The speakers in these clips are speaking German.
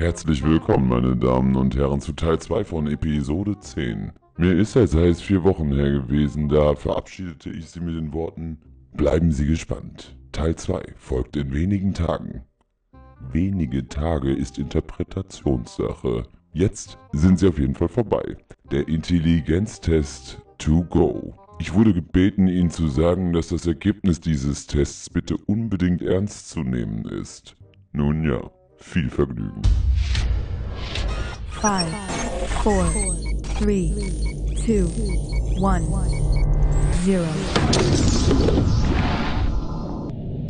Herzlich willkommen, meine Damen und Herren, zu Teil 2 von Episode 10. Mir ist es heißt vier Wochen her gewesen, da verabschiedete ich Sie mit den Worten Bleiben Sie gespannt. Teil 2 folgt in wenigen Tagen. Wenige Tage ist Interpretationssache. Jetzt sind sie auf jeden Fall vorbei. Der Intelligenztest to go. Ich wurde gebeten, Ihnen zu sagen, dass das Ergebnis dieses Tests bitte unbedingt ernst zu nehmen ist. Nun ja, viel Vergnügen. Five, four, three, two, one, zero.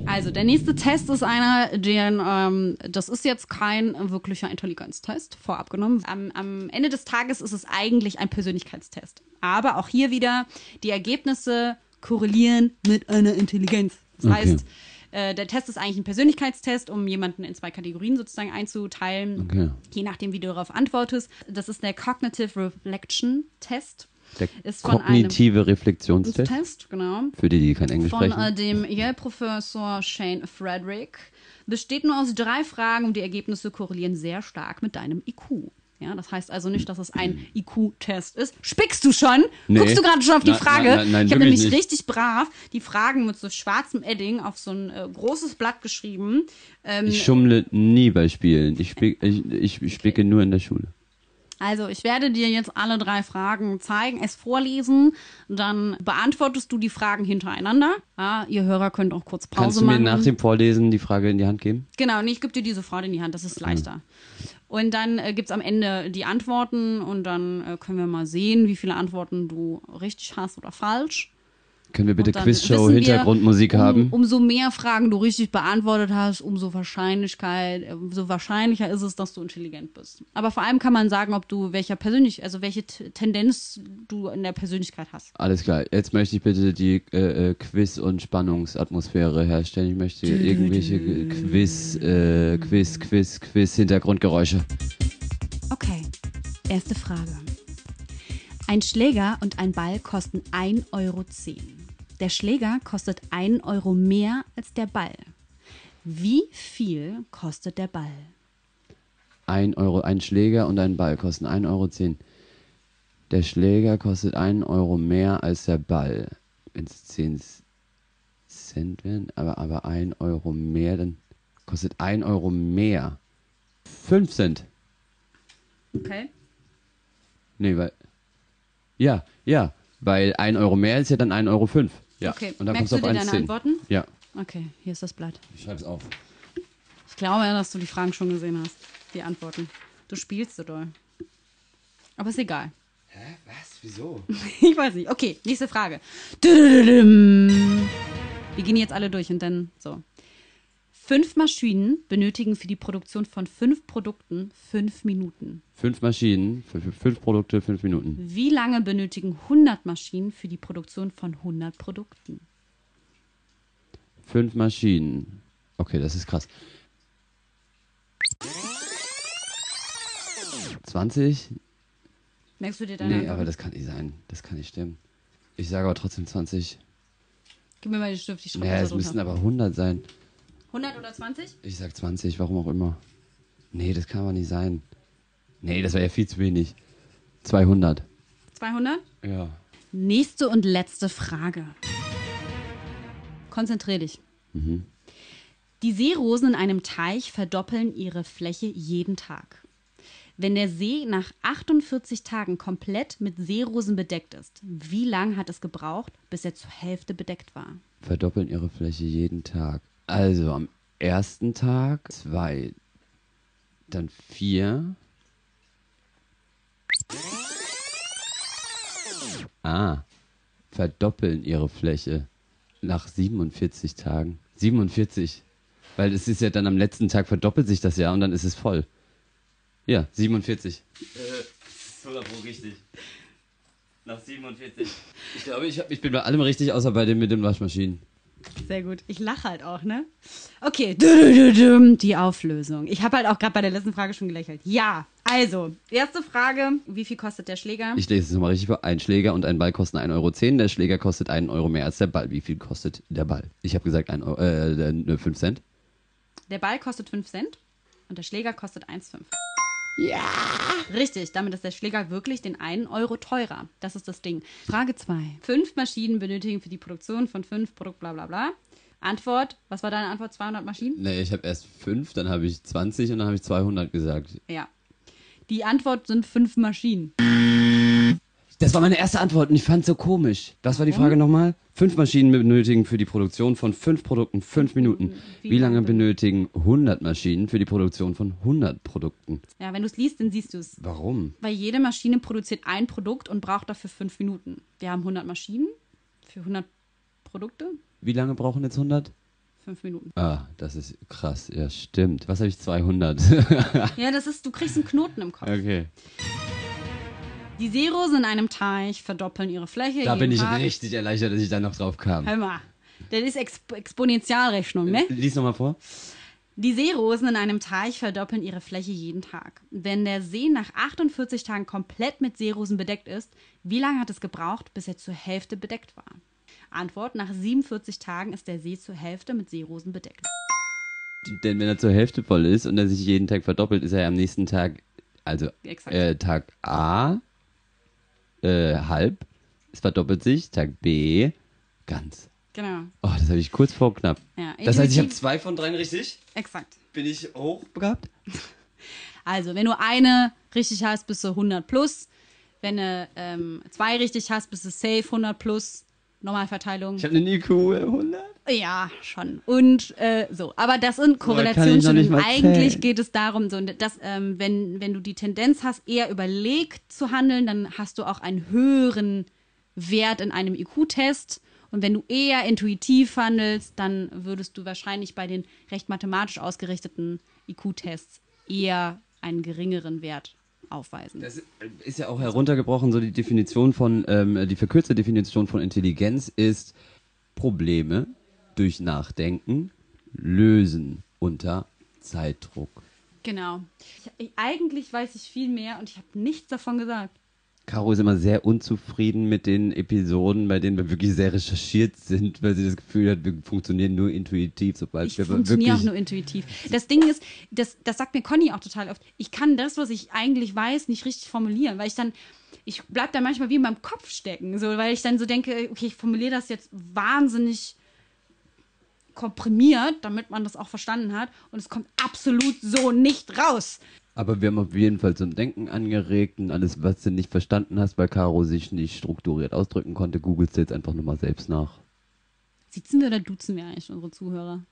Also, der nächste Test ist einer, den, ähm, das ist jetzt kein wirklicher Intelligenztest, vorab genommen. Am, am Ende des Tages ist es eigentlich ein Persönlichkeitstest. Aber auch hier wieder, die Ergebnisse korrelieren mit einer Intelligenz. Das Okay. heißt, äh, der Test ist eigentlich ein Persönlichkeitstest, um jemanden in zwei Kategorien sozusagen einzuteilen, Okay. je nachdem, wie du darauf antwortest. Das ist der Cognitive Reflection Test. Der Ist von kognitive Reflexionstest. Test, genau Für die, die kein Englisch von sprechen. äh, dem Yale-Professor Shane Frederick. Besteht nur aus drei Fragen und die Ergebnisse korrelieren sehr stark mit deinem IQ. Ja, das heißt also nicht, dass es ein IQ-Test ist. Spickst du schon? Nee. Guckst du gerade schon auf die Nein, Frage? nein, nein, nein, ich habe nämlich nicht. richtig brav die Fragen mit so schwarzem Edding auf so ein äh, großes Blatt geschrieben. Ähm, ich schummle nie bei Spielen. Ich, spick, ich, ich, ich spicke nur in der Schule. Also, ich werde dir jetzt alle drei Fragen zeigen, es vorlesen, dann beantwortest du die Fragen hintereinander. Ja, ihr Hörer könnt auch kurz Pause Kannst du mir machen. nach dem Vorlesen die Frage in die Hand geben? Genau, nee, ich gebe dir diese Frage in die Hand, das ist leichter. Und dann äh, gibt es am Ende die Antworten und dann äh, können wir mal sehen, wie viele Antworten du richtig hast oder falsch. Können wir bitte Quizshow wir, Hintergrundmusik um, haben? Umso mehr Fragen du richtig beantwortet hast, umso Wahrscheinlichkeit, umso wahrscheinlicher ist es, dass du intelligent bist. Aber vor allem kann man sagen, ob du welcher persönlich, also welche Tendenz du in der Persönlichkeit hast. Alles klar. Jetzt möchte ich bitte die äh, äh, Quiz- und Spannungsatmosphäre herstellen. Ich möchte irgendwelche Ge- Quiz, äh, Quiz, Quiz, Quiz, Hintergrundgeräusche. Okay, erste Frage. Ein Schläger und ein Ball kosten 1,10 Euro. Der Schläger kostet 1 Euro mehr als der Ball. Wie viel kostet der Ball? Ein Euro, ein Schläger und ein Ball kosten 1,10 Euro. Der Schläger kostet 1 Euro mehr als der Ball. Wenn es 10 Cent wären, aber, aber 1 Euro mehr, dann kostet 1 Euro mehr. 5 Cent. Okay. Nee, weil. Ja, ja. Weil 1 Euro mehr ist ja dann 1,05 Euro. fünf. Ja. Okay. Und dann Merkst du dir deine 1,10. Antworten? Ja. Okay, hier ist das Blatt. Ich schreib's auf. Ich glaube ja, dass du die Fragen schon gesehen hast. Die Antworten. Du spielst so doll. Aber ist egal. Hä? Was? Wieso? Ich weiß nicht. Okay, nächste Frage. Wir gehen jetzt alle durch und dann so. Fünf Maschinen benötigen für die Produktion von fünf Produkten fünf Minuten. Fünf Maschinen, für, fünf Produkte, fünf Minuten. Wie lange benötigen 100 Maschinen für die Produktion von 100 Produkten? Fünf Maschinen. Okay, das ist krass. 20? Merkst du dir deine Nee, Antworten? aber das kann nicht sein. Das kann nicht stimmen. Ich sage aber trotzdem 20. Gib mir mal den Stift, ich schreibe Naja, es da müssen aber 100 sein. 100 oder 20? Ich sag 20, warum auch immer. Nee, das kann aber nicht sein. Nee, das wäre ja viel zu wenig. 200. 200? Ja. Nächste und letzte Frage. Konzentrier dich. Die Seerosen in einem Teich verdoppeln ihre Fläche jeden Tag. Wenn der See nach 48 Tagen komplett mit Seerosen bedeckt ist, wie lang hat es gebraucht, bis er zur Hälfte bedeckt war? Verdoppeln ihre Fläche jeden Tag. Also am ersten Tag zwei, dann vier. Ah, verdoppeln ihre Fläche nach 47 Tagen. 47. Weil es ist ja dann am letzten Tag verdoppelt sich das ja und dann ist es voll. Ja, 47. Äh, 100 Pro richtig. Nach 47. Ich glaube, ich, hab, ich bin bei allem richtig, außer bei dem mit den Waschmaschinen. Sehr gut. Ich lache halt auch, ne? Okay, die Auflösung. Ich habe halt auch gerade bei der letzten Frage schon gelächelt. Ja, also, erste Frage. Wie viel kostet der Schläger? Ich lese es nochmal richtig vor. Ein Schläger und ein Ball kosten 1,10 Euro. Der Schläger kostet 1 Euro mehr als der Ball. Wie viel kostet der Ball? Ich habe gesagt ein Euro, äh, 5 Cent. Der Ball kostet 5 Cent. und der Schläger kostet 1,5. Ja! Richtig, damit ist der Schläger wirklich den einen Euro teurer. Das ist das Ding. Frage 2. Fünf Maschinen benötigen für die Produktion von fünf Produkt bla bla bla. Antwort, was war deine Antwort? 200 Maschinen? Nee, ich habe erst fünf, dann habe ich 20 und dann habe ich 200 gesagt. Ja. Die Antwort sind fünf Maschinen. Das war meine erste Antwort und ich fand so komisch. Was war die Frage nochmal? Fünf Maschinen benötigen für die Produktion von fünf Produkten fünf Minuten. Wie lange benötigen 100 Maschinen für die Produktion von 100 Produkten? Ja, wenn du es liest, dann siehst du es. Warum? Weil jede Maschine produziert ein Produkt und braucht dafür fünf Minuten. Wir haben 100 Maschinen für 100 Produkte, Wie lange brauchen jetzt 100? fünf Minuten. Ah, das ist krass. Ja, stimmt. Was habe ich? 200. Ja, das ist, du kriegst einen Knoten im Kopf. okay. Die Zeros in einem Teich verdoppeln ihre Fläche. Da bin ich Tag. richtig erleichtert, dass ich da noch drauf kam. Hör mal. Das ist Exp Exponentialrechnung, ne? Lies nochmal vor. Die Seerosen in einem Teich verdoppeln ihre Fläche jeden Tag. Wenn der See nach 48 Tagen komplett mit Seerosen bedeckt ist, wie lange hat es gebraucht, bis er zur Hälfte bedeckt war? Antwort: Nach 47 Tagen ist der See zur Hälfte mit Seerosen bedeckt. Denn wenn er zur Hälfte voll ist und er sich jeden Tag verdoppelt, ist er am nächsten Tag, also äh, Tag A, äh, halb, es verdoppelt sich, Tag B, ganz. Genau. Oh, das habe ich kurz vor knapp. Ja, Das heißt, ich habe zwei von dreien richtig? Exakt. Bin ich hochbegabt? Also, wenn du eine richtig hast, bist du 100 plus. Wenn du ähm, zwei richtig hast, bist du safe 100 plus. Normalverteilung. Ich habe eine IQ 100. Ja, schon. Und äh, so. Aber das sind Korrelationsstudien. Eigentlich geht es darum, so, dass, ähm, wenn, wenn du die Tendenz hast, eher überlegt zu handeln, dann hast du auch einen höheren Wert in einem IQ-Test. Und wenn du eher intuitiv handelst, dann würdest du wahrscheinlich bei den recht mathematisch ausgerichteten IQ-Tests eher einen geringeren Wert aufweisen. Das ist ja auch heruntergebrochen, so die Definition von, ähm, die verkürzte Definition von Intelligenz ist Probleme durch Nachdenken lösen unter Zeitdruck. Genau. Ich, eigentlich weiß ich viel mehr und ich habe nichts davon gesagt. Caro ist immer sehr unzufrieden mit den Episoden, bei denen wir wirklich sehr recherchiert sind, weil sie das Gefühl hat, wir funktionieren nur intuitiv, sobald Ich wir funktioniere auch nur intuitiv. Das Ding ist, das, das sagt mir Conny auch total oft, ich kann das, was ich eigentlich weiß, nicht richtig formulieren, weil ich dann, ich bleib da manchmal wie in meinem Kopf stecken, so, weil ich dann so denke, okay, ich formuliere das jetzt wahnsinnig komprimiert, damit man das auch verstanden hat und es kommt absolut so nicht raus. Aber wir haben auf jeden Fall zum Denken angeregt und alles, was du nicht verstanden hast, weil Caro sich nicht strukturiert ausdrücken konnte, googelst du jetzt einfach nochmal selbst nach. Sitzen wir oder duzen wir eigentlich unsere Zuhörer?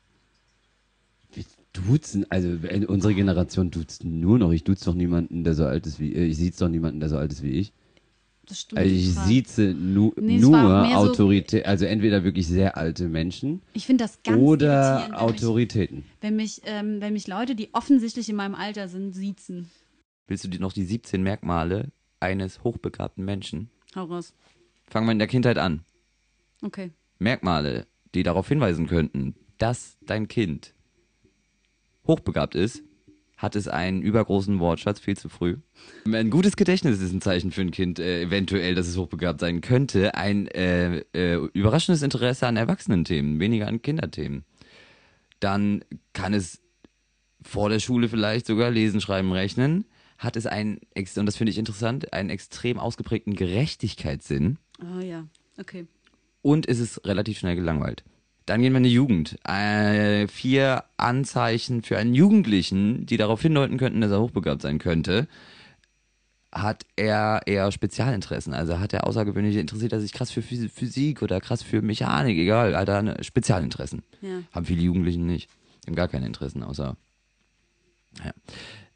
Wir duzen, also unsere Generation duzt nur noch. Ich duze doch niemanden, der so alt ist wie, äh, ich sieze doch niemanden, der so alt ist wie ich. Das stimmt. Also ich sieze nu Nee, nur mehr so- Autorität, also entweder wirklich sehr alte Menschen Ich finde das ganz oder wenn mich, Autoritäten. wenn, mich, ähm, wenn mich Leute, die offensichtlich in meinem Alter sind, siezen. Willst du die noch die 17 Merkmale eines hochbegabten Menschen? Hau raus. Fangen wir in der Kindheit an. Okay. Merkmale, die darauf hinweisen könnten, dass dein Kind hochbegabt ist, hat es einen übergroßen Wortschatz viel zu früh. Ein gutes Gedächtnis ist ein Zeichen für ein Kind, äh, eventuell, dass es hochbegabt sein könnte. Ein äh, äh, überraschendes Interesse an Erwachsenenthemen, weniger an Kinderthemen. Dann kann es vor der Schule vielleicht sogar lesen, schreiben, rechnen. Hat es einen, und das finde ich interessant, einen extrem ausgeprägten Gerechtigkeitssinn Oh ja. Okay. und es ist relativ schnell gelangweilt. Dann gehen wir in die Jugend. Äh, vier Anzeichen für einen Jugendlichen, die darauf hindeuten könnten, dass er hochbegabt sein könnte. Hat er eher Spezialinteressen? Also hat er außergewöhnliche, interessiert er sich krass für Phys- Physik oder krass für Mechanik? Egal, hat er Spezialinteressen. Ja. Haben viele Jugendlichen nicht. Die haben gar keine Interessen, außer. Ja.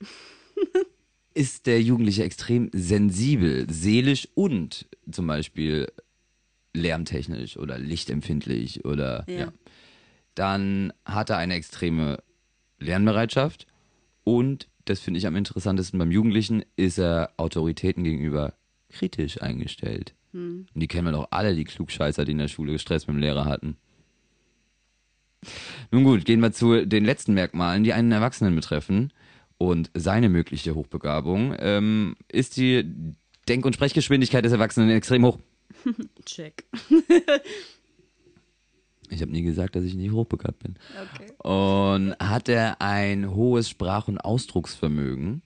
Ist der Jugendliche extrem sensibel, seelisch und zum Beispiel lärmtechnisch oder lichtempfindlich oder Ja. ja. Dann hat er eine extreme Lernbereitschaft und das finde ich am interessantesten beim Jugendlichen, ist er Autoritäten gegenüber kritisch eingestellt. Und die kennen wir doch alle, die Klugscheißer, die in der Schule Stress mit dem Lehrer hatten. Nun gut, gehen wir zu den letzten Merkmalen, die einen Erwachsenen betreffen. Und seine mögliche Hochbegabung ähm, ist die Denk- und Sprechgeschwindigkeit des Erwachsenen extrem hoch. Check. Ich habe nie gesagt, dass ich nicht hochbegabt bin. Okay. Und hat er ein hohes Sprach- und Ausdrucksvermögen?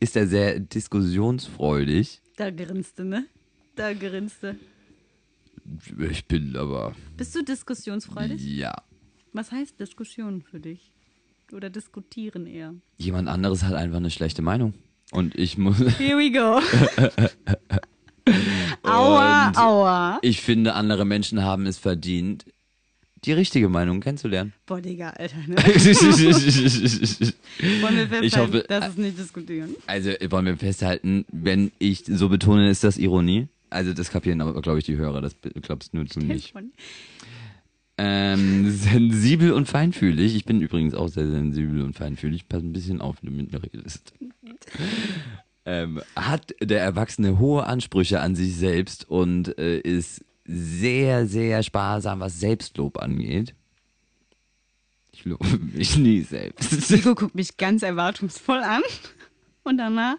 Ist er sehr diskussionsfreudig? Da grinste, ne? Da grinste. Ich bin aber, Bist du diskussionsfreudig? ja. Was heißt Diskussion für dich? Oder diskutieren eher? Jemand anderes hat einfach eine schlechte Meinung. Und ich muss, Here we go. aua, Und- aua. ich finde, andere Menschen haben es verdient, die richtige Meinung kennenzulernen. Boah, Digga, Alter. Ne? also, Wollen wir festhalten, Ich hoffe- das ist nicht diskutieren. wollen wir festhalten, wenn ich so betone, ist das Ironie? Also, das kapieren aber, glaube ich, die Hörer, das glaubst nur du nicht. Von- Ähm, sensibel und feinfühlig. Ich bin übrigens auch sehr sensibel und feinfühlig. Pass ein bisschen auf, wenn du mit mir redest. Ähm, hat der Erwachsene hohe Ansprüche an sich selbst und äh, ist sehr, sehr sparsam, was Selbstlob angeht. Ich lobe mich nie selbst. Nico guckt mich ganz erwartungsvoll an. Und danach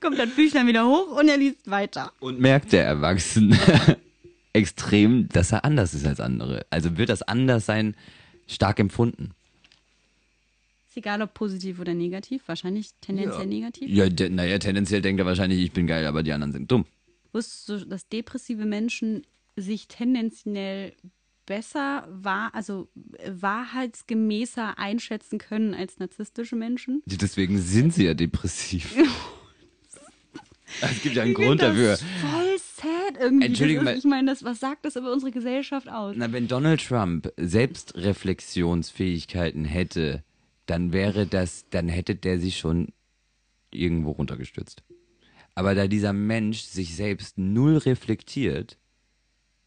kommt das Büchlein wieder hoch und er liest weiter. Und merkt der Erwachsene extrem, dass er anders ist als andere. Also wird das Anderssein stark empfunden. Ist egal, ob positiv oder negativ. Wahrscheinlich tendenziell negativ. Ja, de, naja, tendenziell denkt er wahrscheinlich, ich bin geil, aber die anderen sind dumm. Wusstest du, dass depressive Menschen sich tendenziell besser wahr, also wahrheitsgemäßer einschätzen können als narzisstische Menschen? Deswegen sind sie ja depressiv. es gibt ja einen Ich Grund das dafür. Voll sad irgendwie. Mal. ist, ich meine, das, was sagt das über unsere Gesellschaft aus? Na, wenn Donald Trump Selbstreflexionsfähigkeiten hätte, dann wäre das, dann hätte der sich schon irgendwo runtergestürzt. Aber da dieser Mensch sich selbst null reflektiert,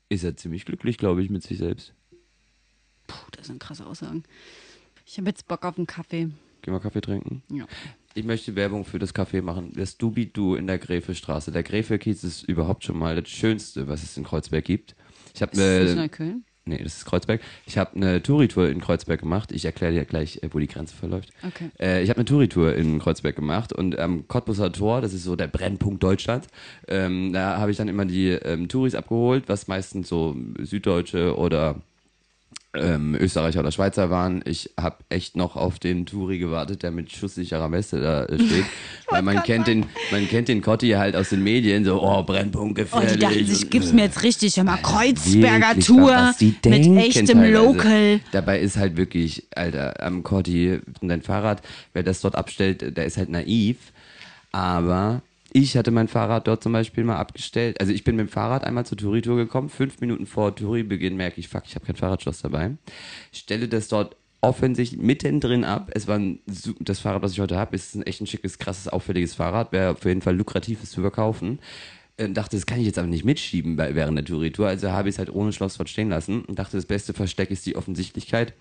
ist er ziemlich glücklich, glaube ich, mit sich selbst. Puh, das sind krasse Aussagen. Ich habe jetzt Bock auf einen Kaffee. Gehen wir Kaffee trinken? Ja. Ich möchte Werbung für das Café machen. Das Dubidu in der Gräfestraße. Der Gräfekiez ist überhaupt schon mal das Schönste, was es in Kreuzberg gibt. Ich habe Ist das nicht eine Neukölln? Nee, das ist Kreuzberg. Ich habe eine Touri-Tour in Kreuzberg gemacht. Ich erkläre dir gleich, äh, wo die Grenze verläuft. Okay. Äh, ich habe eine Touri-Tour in Kreuzberg gemacht und am Cottbusser Tor, das ist so der Brennpunkt Deutschlands, ähm, da habe ich dann immer die ähm, Touris abgeholt, was meistens so Süddeutsche oder ähm, Österreicher oder Schweizer waren. Ich habe echt noch auf den Touri gewartet, der mit schusssicherer Weste da äh, steht. Weil man kennt den, man kennt den Cotti halt aus den Medien, so, oh, Brennpunkt Oh, gefährlich. die dachten sich, und, gib's äh, mir jetzt richtig. Mal, Kreuzberger Wirklich, Tour mit echtem teilweise. Local. Dabei ist halt wirklich, Alter, am Corti, dein Fahrrad, wer das dort abstellt, der ist halt naiv. Aber ich hatte mein Fahrrad dort zum Beispiel mal abgestellt. Also ich bin mit dem Fahrrad einmal zur Touri-Tour gekommen. Fünf Minuten vor Touri-Beginn merke ich, fuck, ich habe kein Fahrradschloss dabei. Stelle das dort offensichtlich mittendrin ab. Es war ein, das Fahrrad, was ich heute habe, ist ein echt ein schickes, krasses, auffälliges Fahrrad. Wäre auf jeden Fall lukrativ, es zu verkaufen. Äh, dachte, das kann ich jetzt aber nicht mitschieben bei, während der Touri-Tour. Also habe ich es halt ohne Schloss dort stehen lassen und dachte, das beste Versteck ist die Offensichtlichkeit.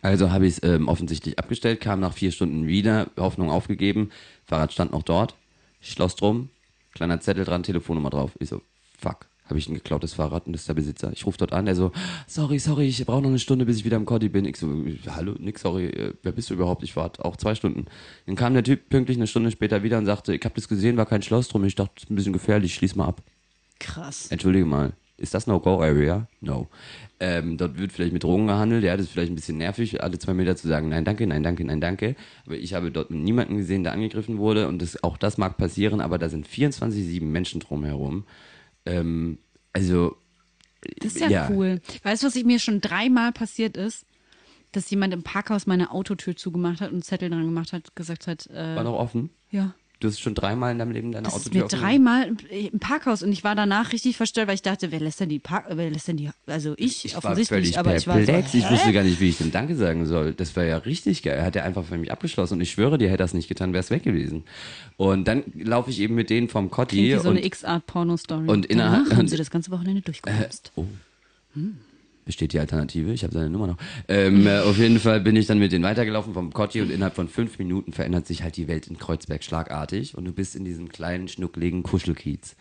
Also habe ich es ähm, offensichtlich abgestellt, kam nach vier Stunden wieder, Hoffnung aufgegeben, Fahrrad stand noch dort, Schloss drum, kleiner Zettel dran, Telefonnummer drauf. Ich so, fuck, habe ich ein geklautes Fahrrad und das ist der Besitzer. Ich rufe dort an, der so, sorry, sorry, ich brauche noch eine Stunde, bis ich wieder im Cordi bin. Ich so, hallo, nix, sorry, äh, wer bist du überhaupt? Ich warte auch zwei Stunden. Dann kam der Typ pünktlich eine Stunde später wieder und sagte, ich habe das gesehen, war kein Schloss drum, ich dachte, das ist ein bisschen gefährlich, schließ mal ab. Krass. Entschuldige mal, ist das No-Go-Area? No. Ähm, dort wird vielleicht mit Drogen gehandelt, ja, das ist vielleicht ein bisschen nervig, alle zwei Meter zu sagen, nein, danke, nein, danke, nein, danke. Aber ich habe dort niemanden gesehen, der angegriffen wurde und das, auch das mag passieren, aber da sind 24-7 Menschen drumherum. Ähm, also, Das ist ja, Ja. cool. Weißt du, was mir schon dreimal passiert ist? Dass jemand im Parkhaus meine Autotür zugemacht hat und einen Zettel dran gemacht hat, gesagt hat, äh, war noch offen. ja. Du hast schon dreimal in deinem Leben deine Das ist Autotür mir offen dreimal im- im Parkhaus und ich war danach richtig verstört, weil ich dachte, wer lässt denn die Park, wer lässt denn die, also ich, Ich offensichtlich, aber ich war so, perplex. ich hä? wusste gar nicht, wie ich denn Danke sagen soll. Das war ja richtig geil. Er hat ja einfach für mich abgeschlossen und ich schwöre dir, hätte er das nicht getan, wäre es weg gewesen. Und dann laufe ich eben mit denen vom Cotti Klingt wie so und eine X-Art-Porno-Story. und innerhalb- haben sie das ganze Wochenende durchgebremst. Oh. Besteht die Alternative? Ich habe seine Nummer noch. Ähm, äh, auf jeden Fall bin ich dann mit denen weitergelaufen vom Cotti und innerhalb von fünf Minuten verändert sich halt die Welt in Kreuzberg schlagartig und du bist in diesem kleinen, schnuckligen Kuschelkiez.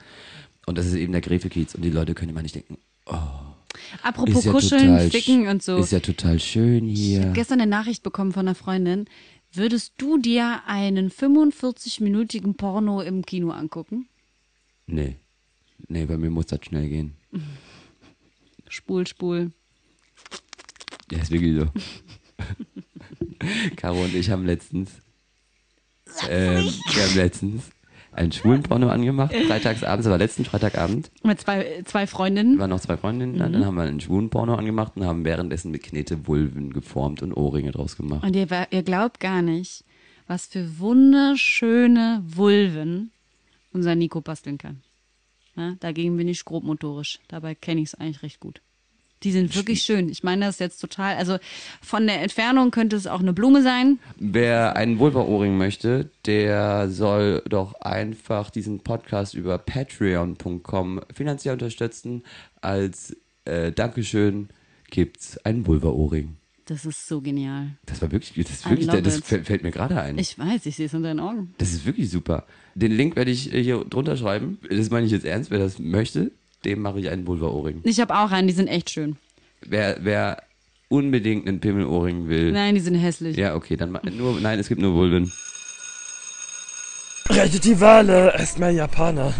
Und das ist eben der Gräfekiez und die Leute können immer nicht denken, Apropos ist ja Kuscheln, Ficken und so. Ist ja total schön Ich hier. habe gestern eine Nachricht bekommen von einer Freundin. Würdest du dir einen 45-minütigen Porno im Kino angucken? Nee. Nee, bei mir muss das schnell gehen. Spul, spul. Ja, ist wirklich so. Caro und ich haben letztens, ähm, wir haben letztens einen schwulen Porno angemacht, freitagsabends, aber letzten Freitagabend Mit zwei, zwei Freundinnen. waren noch zwei Freundinnen, da, dann haben wir einen schwulen Porno angemacht und haben währenddessen mit Knete Vulven geformt und Ohrringe draus gemacht. Und ihr, ihr glaubt gar nicht, was für wunderschöne Vulven unser Nico basteln kann. Ja, dagegen bin ich grobmotorisch. Dabei kenne ich es eigentlich recht gut. Die sind wirklich schön. Ich meine das jetzt total. Also von der Entfernung könnte es auch eine Blume sein. Wer einen Vulva-Ohrring möchte, der soll doch einfach diesen Podcast über patreon.com finanziell unterstützen. Als äh, Dankeschön gibt's einen Vulva-Ohrring. Das ist so genial. Das war wirklich, das ist wirklich, das fällt, fällt mir gerade ein. Ich weiß, ich sehe es in deinen Augen. Das ist wirklich super. Den Link werde ich äh, hier drunter schreiben. Das meine ich jetzt ernst. Wer das möchte, dem mache ich einen Vulva-Ohrring. Ich habe auch einen, die sind echt schön. Wer, wer unbedingt einen Pimmel-Ohrring will. Nein, die sind hässlich. Ja, okay, dann nur, nein, es gibt nur Vulven. Rettet die Wale, esst mehr Japaner.